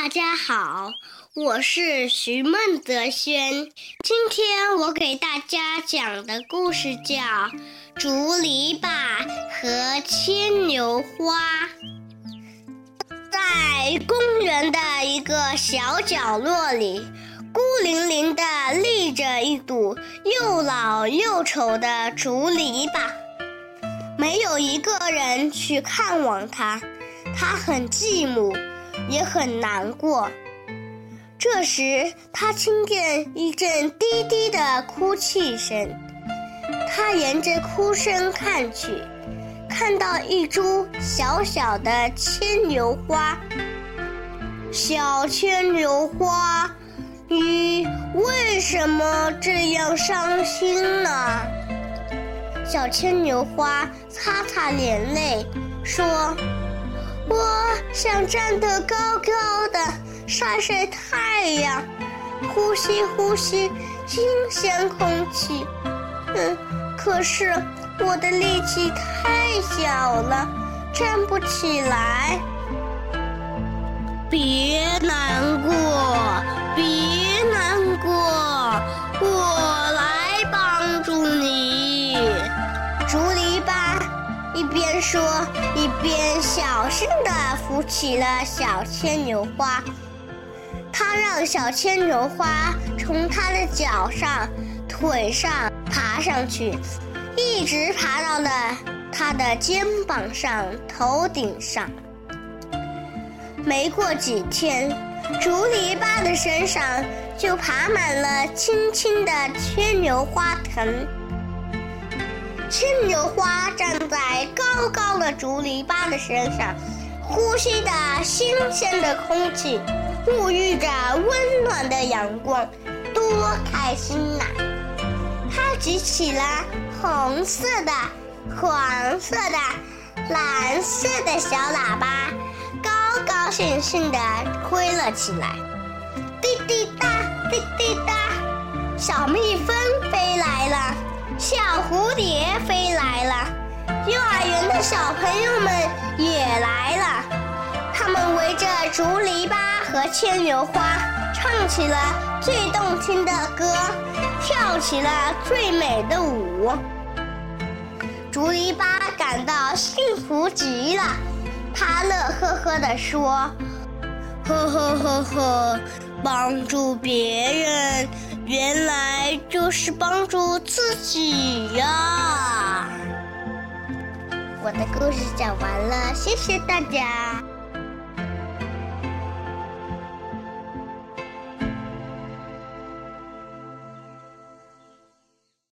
大家好，我是徐梦泽轩。今天我给大家讲的故事叫《竹篱笆和牵牛花》。在公园的一个小角落里，孤零零的立着一堵又老又丑的竹篱笆，没有一个人去看望它，它很寂寞。也很难过。这时，他听见一阵低低的哭泣声。他沿着哭声看去，看到一株小小的牵牛花。小牵牛花，你为什么这样伤心呢？小牵牛花擦擦眼泪，说。想站得高高的，晒晒太阳，呼吸呼吸新鲜空气。嗯，可是我的力气太小了，站不起来。别难过，别难过，我来帮助你。竹篱笆一边说。便小心地扶起了小牵牛花，他让小牵牛花从他的脚上、腿上爬上去，一直爬到了他的肩膀上、头顶上。没过几天，竹篱笆的身上就爬满了青青的牵牛花藤。牵牛花站在高高的竹篱笆的身上，呼吸着新鲜的空气，沐浴着温暖的阳光，多开心呐！它举起了红色的、黄色的、蓝色的小喇叭，高高兴兴地吹了起来。滴滴答，滴滴答，小蜜蜂飞来了。小蝴蝶飞来了，幼儿园的小朋友们也来了。他们围着竹篱笆和牵牛花，唱起了最动听的歌，跳起了最美的舞。竹篱笆感到幸福极了，他乐呵呵地说：“呵呵呵呵，帮助别人。”原来就是帮助自己呀！我的故事讲完了，谢谢大家。